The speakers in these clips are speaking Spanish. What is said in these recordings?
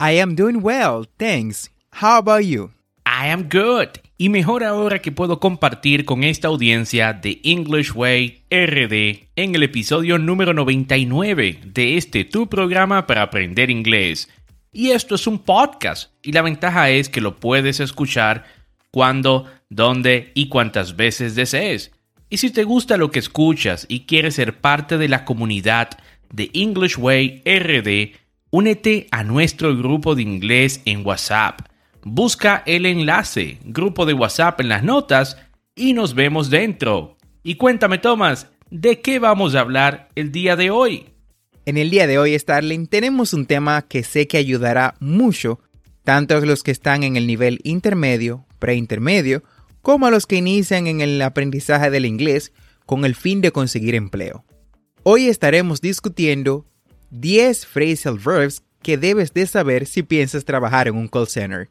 I am doing well, thanks. How about you? I am good. Y mejor ahora que puedo compartir con esta audiencia de English Way RD en el episodio número 99 de este tu programa para aprender inglés. Y esto es un podcast y la ventaja es que lo puedes escuchar cuando, dónde y cuántas veces desees. Y si te gusta lo que escuchas y quieres ser parte de la comunidad de English Way RD, únete a nuestro grupo de inglés en WhatsApp. Busca el enlace, grupo de WhatsApp en las notas y nos vemos dentro. Y cuéntame, Tomás, ¿de qué vamos a hablar el día de hoy? En el día de hoy, Starling, tenemos un tema que sé que ayudará mucho tanto a los que están en el nivel intermedio, preintermedio, como a los que inician en el aprendizaje del inglés con el fin de conseguir empleo. Hoy estaremos discutiendo 10 phrasal verbs que debes de saber si piensas trabajar en un call center.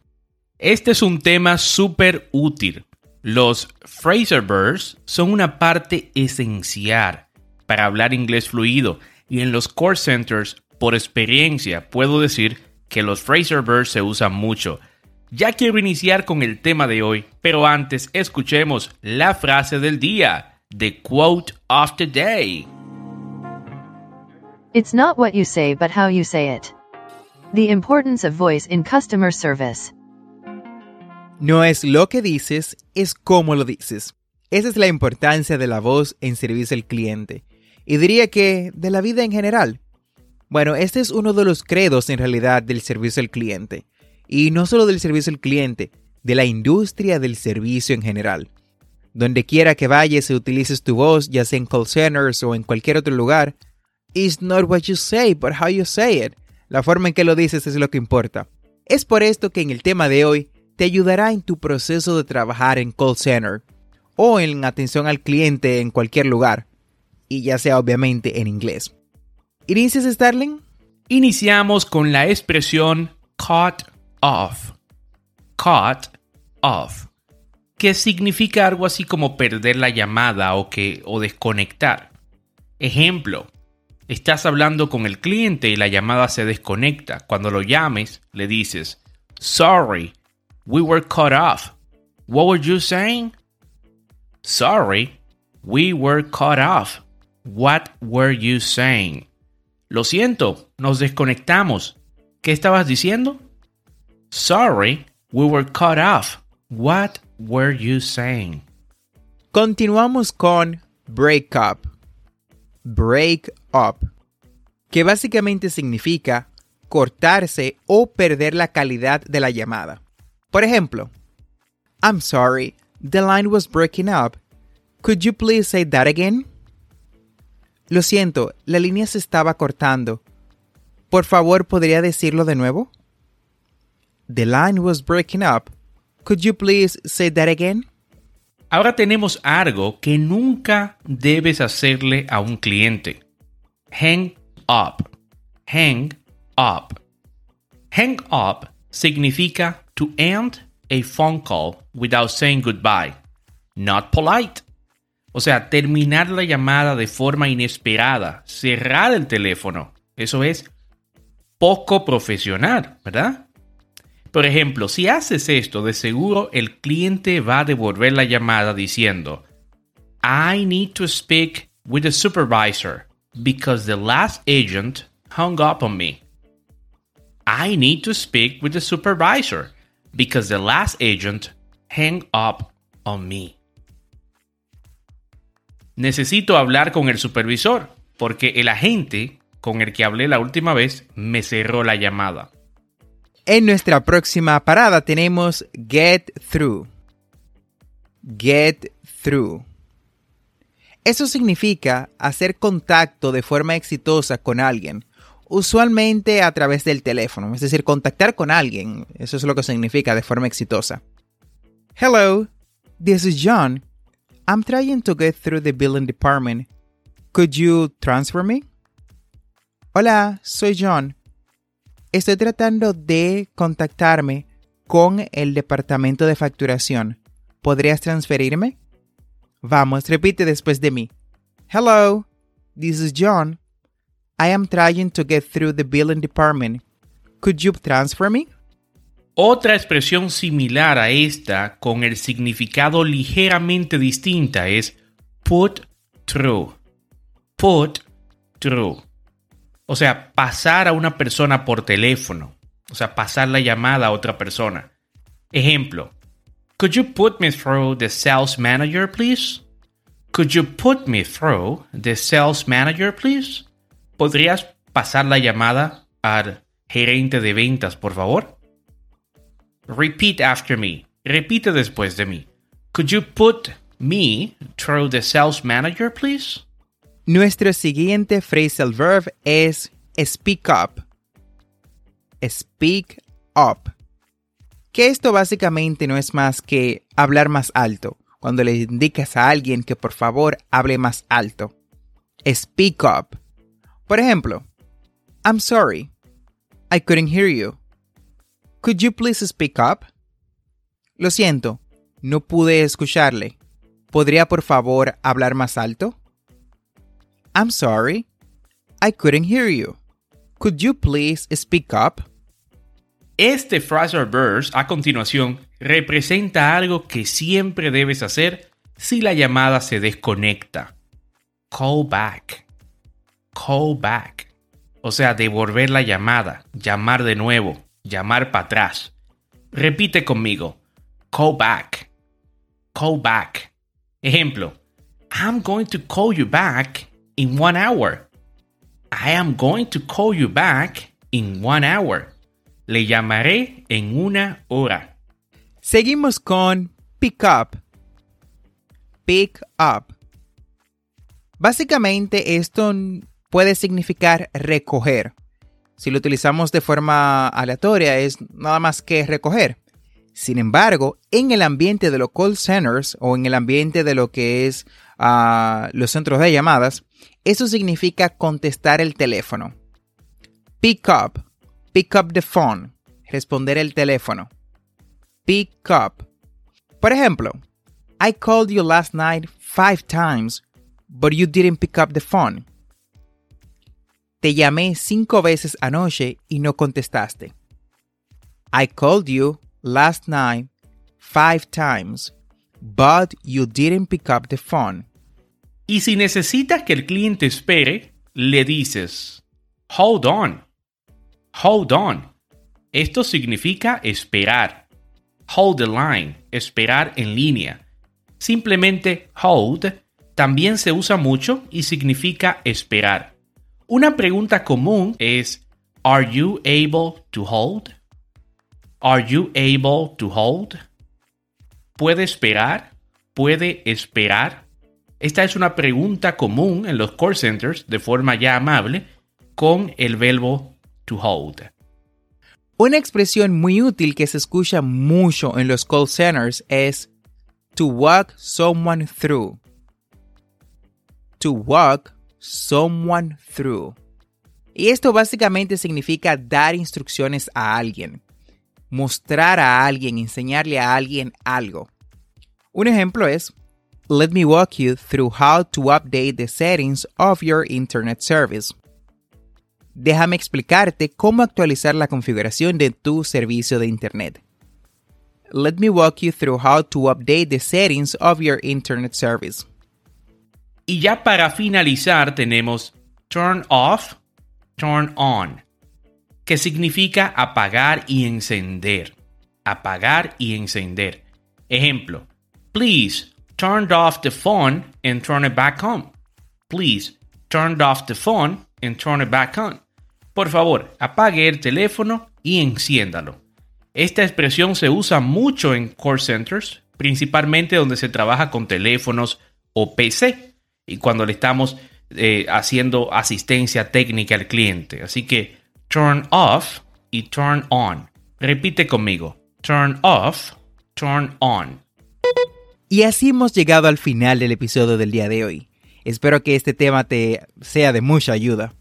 Este es un tema súper útil. Los phrasal verbs son una parte esencial para hablar inglés fluido y en los call centers, por experiencia, puedo decir que los phrasal verbs se usan mucho. Ya quiero iniciar con el tema de hoy, pero antes escuchemos la frase del día, the quote of the day. It's not what you say but how you say it. The importance of voice in customer service. No es lo que dices, es cómo lo dices. Esa es la importancia de la voz en servicio al cliente. Y diría que de la vida en general. Bueno, este es uno de los credos en realidad del servicio al cliente. Y no solo del servicio al cliente, de la industria del servicio en general. Donde quiera que vayas y utilices tu voz, ya sea en call centers o en cualquier otro lugar, It's not what you say, but how you say it. La forma en que lo dices es lo que importa. Es por esto que en el tema de hoy te ayudará en tu proceso de trabajar en call center o en atención al cliente en cualquier lugar, y ya sea obviamente en inglés. ¿Inicias, Starling? Iniciamos con la expresión cut off. Cut off. Que significa algo así como perder la llamada o, que, o desconectar. Ejemplo. Estás hablando con el cliente y la llamada se desconecta. Cuando lo llames, le dices, Sorry, we were cut off. What were you saying? Sorry, we were cut off. What were you saying? Lo siento, nos desconectamos. ¿Qué estabas diciendo? Sorry, we were cut off. What were you saying? Continuamos con break up. Break up. Que básicamente significa cortarse o perder la calidad de la llamada. Por ejemplo, I'm sorry, the line was breaking up. Could you please say that again? Lo siento, la línea se estaba cortando. Por favor, ¿podría decirlo de nuevo? The line was breaking up. Could you please say that again? Ahora tenemos algo que nunca debes hacerle a un cliente. Hang up. Hang up. Hang up significa to end a phone call without saying goodbye. Not polite. O sea, terminar la llamada de forma inesperada, cerrar el teléfono. Eso es poco profesional, ¿verdad? Por ejemplo, si haces esto, de seguro el cliente va a devolver la llamada diciendo, I need to speak with the supervisor because the last agent hung up on me. I need to speak with the supervisor because the last agent hung up on me. Necesito hablar con el supervisor porque el agente con el que hablé la última vez me cerró la llamada. En nuestra próxima parada tenemos get through. Get through. Eso significa hacer contacto de forma exitosa con alguien, usualmente a través del teléfono, es decir, contactar con alguien. Eso es lo que significa de forma exitosa. Hello, this is John. I'm trying to get through the billing department. Could you transfer me? Hola, soy John. Estoy tratando de contactarme con el departamento de facturación. ¿Podrías transferirme? Vamos, repite después de mí. Hello, this is John. I am trying to get through the billing department. Could you transfer me? Otra expresión similar a esta, con el significado ligeramente distinta, es put through. Put through. O sea, pasar a una persona por teléfono. O sea, pasar la llamada a otra persona. Ejemplo. Could you put me through the sales manager, please? Could you put me through the sales manager, please? ¿Podrías pasar la llamada al gerente de ventas, por favor? Repeat after me. Repite después de mí. Could you put me through the sales manager, please? Nuestro siguiente phrasal verb es speak up. Speak up. Que esto básicamente no es más que hablar más alto. Cuando le indicas a alguien que por favor hable más alto. Speak up. Por ejemplo, I'm sorry. I couldn't hear you. Could you please speak up? Lo siento, no pude escucharle. ¿Podría por favor hablar más alto? I'm sorry. I couldn't hear you. Could you please speak up? Este phrasal verse a continuación representa algo que siempre debes hacer si la llamada se desconecta. Call back. Call back. O sea, devolver la llamada, llamar de nuevo, llamar para atrás. Repite conmigo. Call back. Call back. Ejemplo. I'm going to call you back in one hour. I am going to call you back in one hour. Le llamaré en una hora. Seguimos con pick up. Pick up. Básicamente esto puede significar recoger. Si lo utilizamos de forma aleatoria es nada más que recoger. Sin embargo, en el ambiente de los call centers o en el ambiente de lo que es uh, los centros de llamadas, eso significa contestar el teléfono. Pick up. Pick up the phone. Responder el teléfono. Pick up. Por ejemplo, I called you last night five times, but you didn't pick up the phone. Te llamé cinco veces anoche y no contestaste. I called you last night five times, but you didn't pick up the phone. Y si necesitas que el cliente espere, le dices, hold on, hold on. Esto significa esperar. Hold the line, esperar en línea. Simplemente hold también se usa mucho y significa esperar. Una pregunta común es, ¿Are you able to hold? Are you able to hold? ¿Puede esperar? ¿Puede esperar? Esta es una pregunta común en los call centers de forma ya amable con el verbo to hold. Una expresión muy útil que se escucha mucho en los call centers es to walk someone through. To walk someone through. Y esto básicamente significa dar instrucciones a alguien, mostrar a alguien, enseñarle a alguien algo. Un ejemplo es, let me walk you through how to update the settings of your internet service. Déjame explicarte cómo actualizar la configuración de tu servicio de internet. Let me walk you through how to update the settings of your internet service. Y ya para finalizar tenemos turn off, turn on, que significa apagar y encender. Apagar y encender. Ejemplo, please turn off the phone and turn it back on. Please turn off the phone and turn it back on. Por favor, apague el teléfono y enciéndalo. Esta expresión se usa mucho en call centers, principalmente donde se trabaja con teléfonos o PC y cuando le estamos eh, haciendo asistencia técnica al cliente. Así que turn off y turn on. Repite conmigo. Turn off, turn on. Y así hemos llegado al final del episodio del día de hoy. Espero que este tema te sea de mucha ayuda.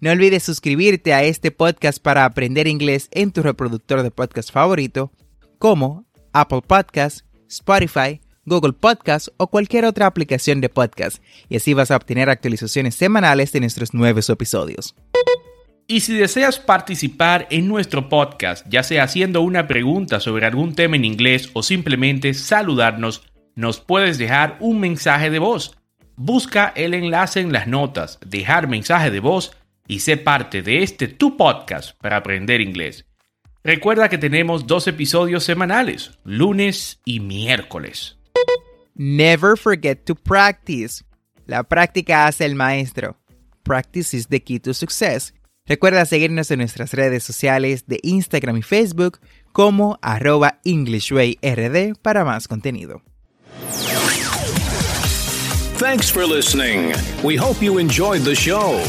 No olvides suscribirte a este podcast para aprender inglés en tu reproductor de podcast favorito, como Apple Podcasts, Spotify, Google Podcasts o cualquier otra aplicación de podcast, y así vas a obtener actualizaciones semanales de nuestros nuevos episodios. Y si deseas participar en nuestro podcast, ya sea haciendo una pregunta sobre algún tema en inglés o simplemente saludarnos, nos puedes dejar un mensaje de voz. Busca el enlace en las notas, dejar mensaje de voz y sé parte de este tu podcast para aprender inglés. Recuerda que tenemos dos episodios semanales, lunes y miércoles. Never forget to practice. La práctica hace el maestro. Practice is the key to success. Recuerda seguirnos en nuestras redes sociales de Instagram y Facebook como arroba EnglishWayRD para más contenido. Thanks for listening. We hope you enjoyed the show.